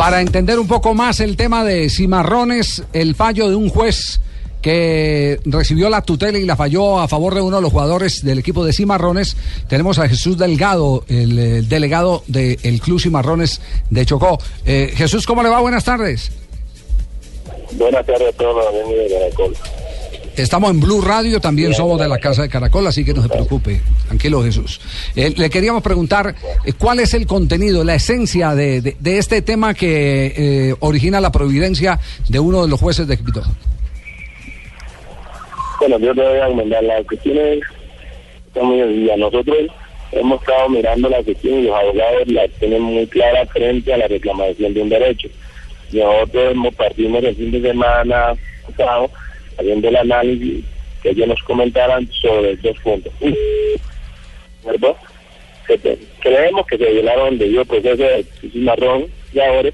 Para entender un poco más el tema de Cimarrones, el fallo de un juez que recibió la tutela y la falló a favor de uno de los jugadores del equipo de Cimarrones. Tenemos a Jesús Delgado, el, el delegado del Club Cimarrones de Chocó. Eh, Jesús, ¿cómo le va? Buenas tardes. Buenas tardes a todos los de. Estamos en Blue Radio, también somos de la Casa de Caracol, así que no se preocupe. Tranquilo, Jesús. Eh, le queríamos preguntar eh, cuál es el contenido, la esencia de, de- este tema que eh, origina la providencia de uno de los jueces de Quito. Bueno, yo te voy a comentar. Está muy sencilla. Nosotros hemos estado mirando la cuestión y los abogados la tienen muy clara frente a la reclamación de un derecho. Nosotros partimos el fin de semana pasado haciendo el análisis que ellos nos comentaran sobre estos puntos. ¿Verdad? Creemos que se violaron debido al proceso de marrón y ahora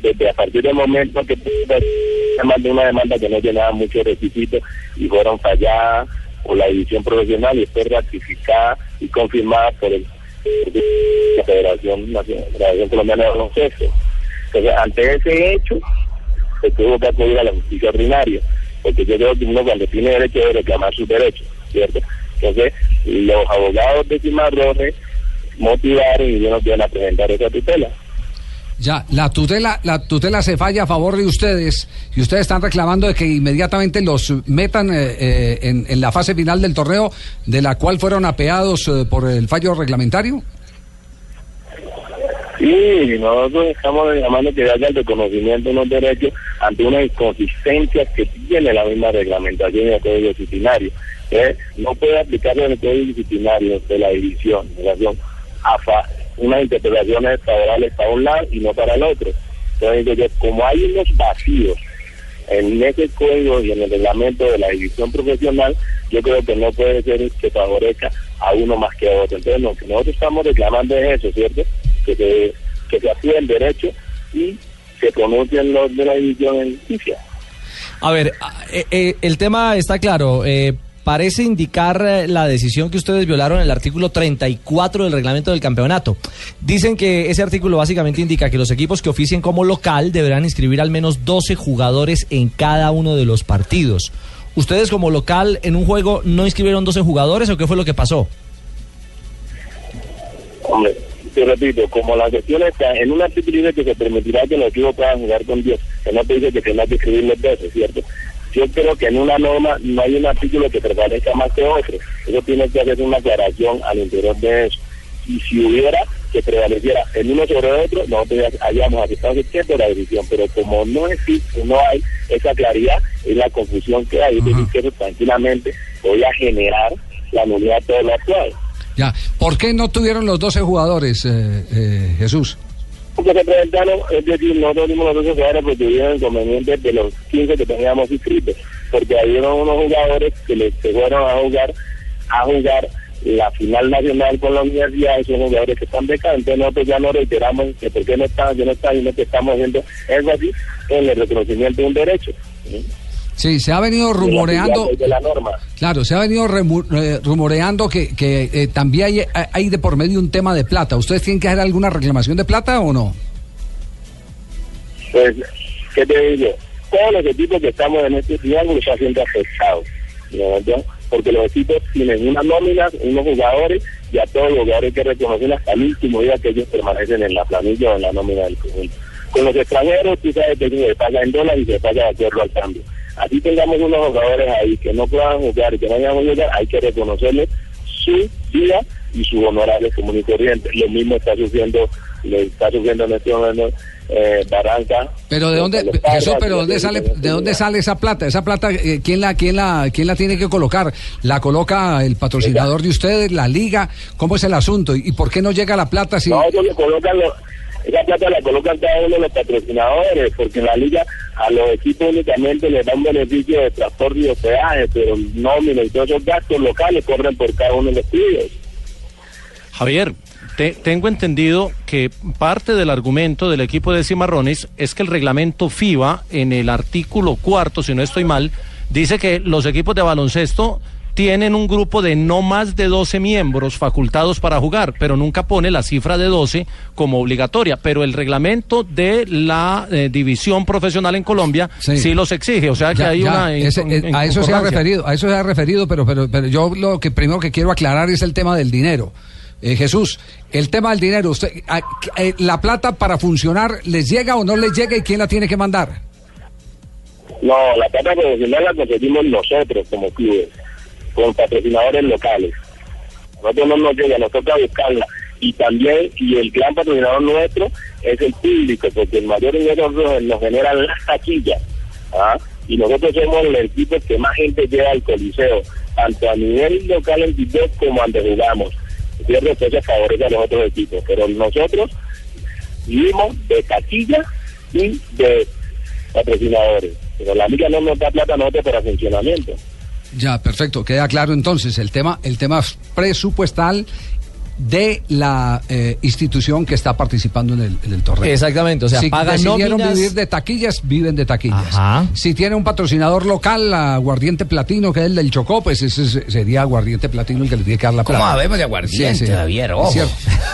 desde a partir del momento que se mandó una demanda que no llenaba muchos requisitos y fueron falladas por la división profesional y fue ratificada y confirmada por el la Federación Nacional, Colombiana de Baloncesto. Entonces, ante ese hecho, se tuvo que acudir a la justicia ordinaria, porque yo creo que uno cuando tiene derecho debe reclamar sus derechos, ¿cierto? Entonces, los abogados de Cimarrones motivaron y nos vienen a presentar esa tutela. Ya, la tutela, la tutela se falla a favor de ustedes y ustedes están reclamando de que inmediatamente los metan eh, eh, en, en la fase final del torneo, de la cual fueron apeados eh, por el fallo reglamentario. Sí, nosotros estamos llamando que haya el reconocimiento de los derechos ante una inconsistencia que tiene la misma reglamentación y el código disciplinario. ¿eh? No puede aplicarse el código disciplinario de la división en relación a fa- unas interpretaciones favorables para un lado y no para el otro. Entonces, como hay unos vacíos en ese código y en el reglamento de la división profesional, yo creo que no puede ser que favorezca a uno más que a otro. Entonces, lo que nosotros estamos reclamando es eso, ¿cierto? Que se, que se actúe el derecho y se pronuncien los de la división en justicia. A ver, eh, eh, el tema está claro. eh, parece indicar la decisión que ustedes violaron en el artículo 34 del reglamento del campeonato. Dicen que ese artículo básicamente indica que los equipos que oficien como local deberán inscribir al menos 12 jugadores en cada uno de los partidos. ¿Ustedes como local en un juego no inscribieron 12 jugadores o qué fue lo que pasó? Hombre, te repito, como la cuestión está en un artículo dice que se permitirá que los equipos puedan jugar con 10, que no te dice que tengas que escribir los 12, ¿cierto? Yo creo que en una norma no hay un artículo que prevalezca más que otro. Eso tiene que hacer una aclaración al interior de eso. Y si hubiera que prevaleciera en uno sobre otro, nosotros ya hayamos aceptado que la decisión. Pero como no existe, no hay esa claridad, es la confusión que hay. Yo que eso tranquilamente voy a generar la nulidad de todo lo actual. Ya, ¿por qué no tuvieron los 12 jugadores, eh, eh, Jesús? Porque se presentaron, es decir, nosotros dimos los 12 jugadores porque tuvieron inconvenientes de los 15 que teníamos inscritos, porque había unos jugadores que les se fueron a jugar, a jugar la final nacional con la universidad, esos jugadores que están becados, entonces nosotros ya no reiteramos que por qué no están, que no están, y no que estamos haciendo eso así en el reconocimiento de un derecho. ¿sí? Sí, se ha venido De la- rumoreando. de la norma. Claro, se ha venido eh, rumoreando que, que eh, también hay, hay de por medio un tema de plata. ¿Ustedes tienen que hacer alguna reclamación de plata o no? Pues, ¿qué te digo? Todos los equipos que estamos en este triángulo están siendo afectados, ¿no? Porque los equipos tienen unas nóminas, unos jugadores, y a todos los jugadores hay que reconocer hasta el último día que ellos permanecen en la planilla o en la nómina del conjunto. Con los extranjeros, tú sabes que se paga en dólares y se paga de acuerdo al cambio. Así tengamos unos jugadores ahí que no puedan jugar y que no vayan a jugar, hay que reconocerles su día y sus honorarios común y corriente. Lo mismo está sufriendo, le está sufriendo en este momento eh, Barranca. Pero de dónde, padres, Jesús, pero dónde sale, de dónde sale esa plata? Esa plata, eh, ¿quién la, quién la, quién la tiene que colocar? ¿La coloca el patrocinador de ustedes, la liga? ¿Cómo es el asunto? ¿Y por qué no llega la plata si? No, ellos le colocan los- esa plata la colocan cada uno de los patrocinadores, porque en la liga a los equipos únicamente les dan beneficio de transporte y hospedaje, pero nómina y todos esos gastos locales corren por cada uno de los estudios. Javier, te- tengo entendido que parte del argumento del equipo de Cimarrones es que el reglamento FIBA, en el artículo cuarto, si no estoy mal, dice que los equipos de baloncesto tienen un grupo de no más de 12 miembros facultados para jugar, pero nunca pone la cifra de 12 como obligatoria. Pero el reglamento de la eh, división profesional en Colombia sí, los exige. O sea que hay una. Eh, a eso se ha referido, a eso se ha referido, pero, pero, pero yo lo que primero que quiero aclarar es el tema del dinero. Eh, Jesús, el tema del dinero, usted, ¿la plata para funcionar les llega o no les llega y quién la tiene que mandar? No, la plata profesional la conseguimos nosotros como clubes con patrocinadores locales. Nosotros no nos llega, nosotros a buscarla. Y también, y el gran patrocinador nuestro es el público, porque el mayor dinero nos genera las taquillas. ¿ah? Y nosotros somos el equipo que más gente lleva al coliseo, tanto a nivel local en Tibet como ante jugamos. Cierto, entonces favorece a los otros equipos. Pero nosotros vivimos de taquilla y de patrocinadores. Pero la liga no nos da plata a nosotros para funcionamiento. Ya, perfecto. Queda claro entonces el tema, el tema presupuestal de la eh, institución que está participando en el, torneo. Exactamente, o sea, si decidieron vivir de taquillas, viven de taquillas. Si tiene un patrocinador local, Aguardiente Platino, que es el del Chocó, pues ese sería Aguardiente Platino el que le tiene que dar la plata. ¿Cómo habemos de Aguardiente, Javier?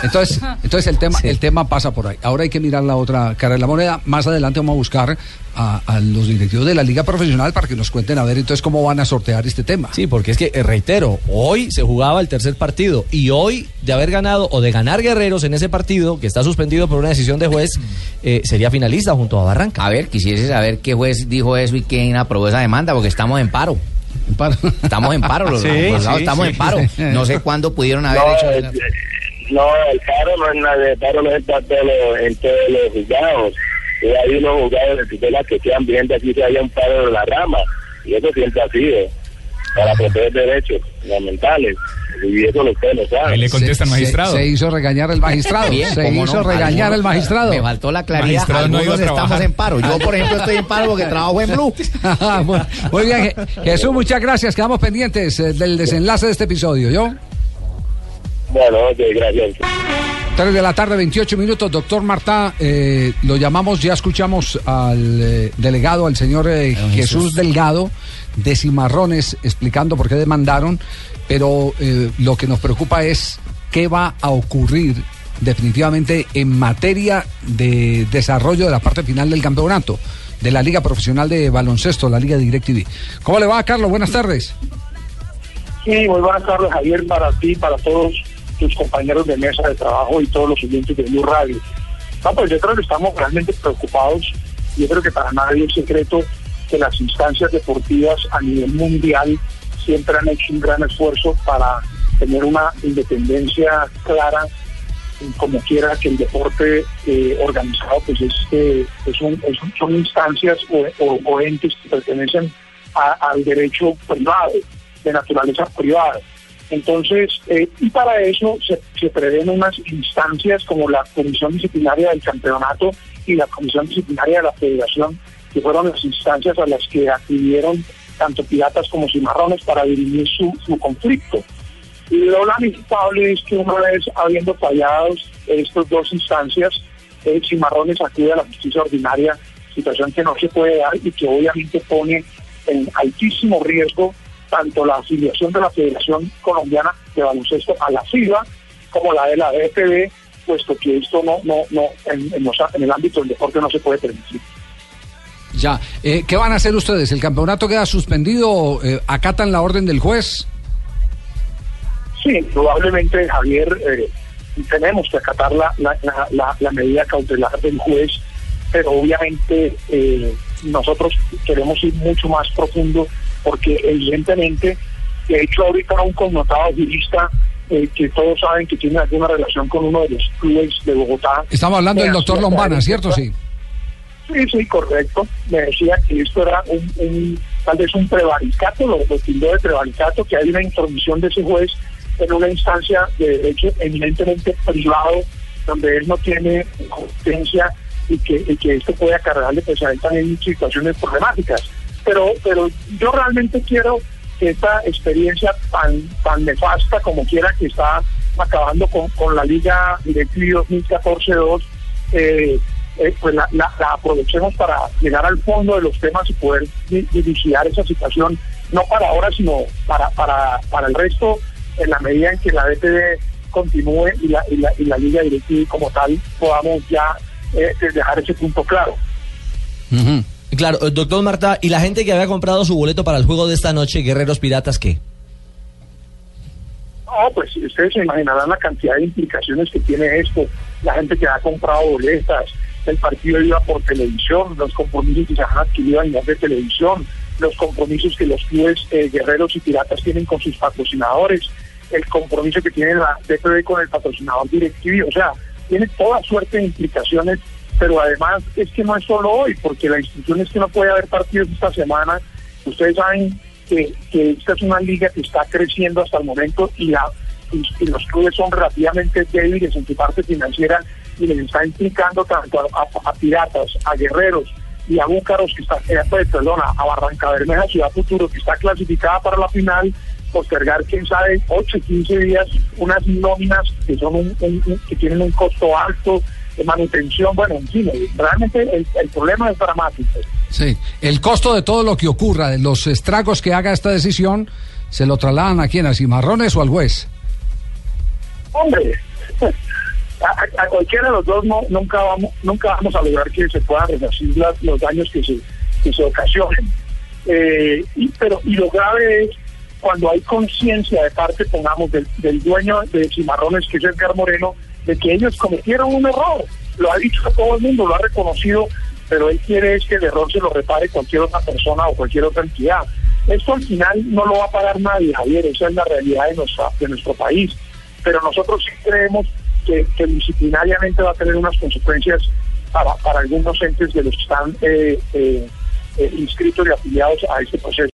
Entonces, entonces el tema, el tema pasa por ahí. Ahora hay que mirar la otra cara de la moneda. Más adelante vamos a buscar a, los directivos de la liga profesional para que nos cuenten a ver entonces cómo van a sortear este tema. Sí, porque es que, eh, reitero, hoy se jugaba el tercer partido y hoy de haber ganado o de ganar Guerreros en ese partido, que está suspendido por una decisión de juez, eh, sería finalista junto a Barranca. A ver, quisiese saber qué juez dijo eso y quién aprobó esa demanda, porque estamos en paro. En paro. Estamos en paro, los, estamos en paro. No sé cuándo pudieron haber hecho... Eh, no, el paro no es nada, el paro no es en todos los juzgados y hay unos jugadores de tutela que quedan bien así que haya un paro de la rama. Y eso siempre ha sido para proteger derechos fundamentales. Y eso lo ustedes lo saben. Ahí le contesta el magistrado. Se, hizo regañar el magistrado. se hizo regañar el magistrado. Me faltó la claridad. Algunos no estamos en paro. Yo, por ejemplo, estoy en paro porque trabajo en Blue. Muy bien. Jesús, muchas gracias. Quedamos pendientes eh, del desenlace de este episodio. ¿Yo? Bueno, ok, gracias. 3 de la tarde, 28 minutos. Doctor Marta, eh, lo llamamos, ya escuchamos al eh, delegado, al señor eh, Jesús. Delgado, de Cimarrones, explicando por qué demandaron, pero lo que nos preocupa es qué va a ocurrir definitivamente en materia de desarrollo de la parte final del campeonato de la Liga Profesional de Baloncesto, la Liga DirecTV. ¿Cómo le va, Carlos? Buenas tardes. Sí, muy buenas tardes, Javier, para ti, para todos tus compañeros de mesa de trabajo y todos los oyentes de Blue Radio. No, pues yo creo que estamos realmente preocupados. Yo creo que para nadie es secreto que las instancias deportivas a nivel mundial siempre han hecho un gran esfuerzo para tener una independencia clara, como quiera que el deporte eh, organizado, pues es, eh, son instancias o, entes que pertenecen al derecho privado, de naturaleza privada. Entonces, eh, y para eso se, se, prevén unas instancias como la Comisión Disciplinaria del Campeonato y la Comisión Disciplinaria de la Federación, que fueron las instancias a las que acudieron tanto piratas como cimarrones para dirimir su, su conflicto. Y lo lamentable es que una vez habiendo fallado estas dos instancias, eh, cimarrones acude a la justicia ordinaria, situación que no se puede dar y que obviamente pone en altísimo riesgo tanto la afiliación de la Federación Colombiana de Baloncesto a la FIBA como la de la DFB, puesto que esto no, no, no en, el ámbito del deporte no se puede permitir. Ya, eh, ¿qué van a hacer ustedes? ¿El campeonato queda suspendido? Eh, ¿Acatan la orden del juez? Sí, probablemente, Javier, eh, tenemos que acatar la, la, la, medida cautelar del juez, pero obviamente nosotros queremos ir mucho más profundo porque evidentemente, de hecho ahorita un connotado jurista eh, que todos saben que tiene alguna relación con uno de los clubes de Bogotá. Estamos hablando del doctor Lombana, ¿cierto? Sí. Sí, sí, correcto. Me decía que esto era un, tal vez un prevaricato, lo, lo tildó de prevaricato, que hay una intromisión de ese juez en una instancia de derecho eminentemente privado, donde él no tiene competencia y que, y que esto puede acarrearle pues a él también situaciones problemáticas pero, pero yo realmente quiero que esta experiencia tan, tan nefasta como quiera que está acabando con, con la Liga Directiva 2014-2, eh, eh, pues la, aprovechemos para llegar al fondo de los temas y poder dirigir esa situación no para ahora, sino para, para, para el resto, en la medida en que la DTV continúe y la, y la, y la Liga Directiva como tal podamos ya eh, dejar ese punto claro. Claro, eh, doctor Marta, ¿y la gente que había comprado su boleto para el juego de esta noche, Guerreros Piratas, qué? No, pues ustedes se imaginarán la cantidad de implicaciones que tiene esto. La gente que ha comprado boletas, el partido iba por televisión, los compromisos que se han adquirido a nivel de televisión, los compromisos que los clubes eh, guerreros y piratas tienen con sus patrocinadores, el compromiso que tiene la DPB con el patrocinador directivo, o sea, tiene toda suerte de implicaciones, pero además es que no es solo hoy, porque la institución es que no puede haber partidos esta semana. Ustedes saben que, esta es una liga que está creciendo hasta el momento y, la, y, los clubes son relativamente débiles en su parte financiera y les está implicando tanto a, piratas, a guerreros y a búcaros que está, eh, pues, perdona, a Barranca Bermeja, Ciudad Futuro, que está clasificada para la final, postergar, quién sabe, 8, 15 días, unas nóminas que son un, que tienen un costo alto de manutención, bueno, en fin, realmente el, el, problema es dramático. Sí, el costo de todo lo que ocurra, de los estragos que haga esta decisión, ¿se lo trasladan a quién, a Cimarrones o al juez? Hombre, a, cualquiera de los dos no, nunca vamos nunca vamos a lograr que se puedan resarcir los daños que se, que se ocasionen. Eh, y, pero, y lo grave es cuando hay conciencia de parte, pongamos, del, dueño de Cimarrones, que es Edgar Moreno, de que ellos cometieron un error. Lo ha dicho todo el mundo, lo ha reconocido, pero él quiere es que el error se lo repare cualquier otra persona o cualquier otra entidad. Esto al final no lo va a pagar nadie, Javier, esa es la realidad de, nuestra, de nuestro país. Pero nosotros sí creemos que, disciplinariamente va a tener unas consecuencias para, algunos entes de los que están eh, eh, eh, inscritos y afiliados a este proceso.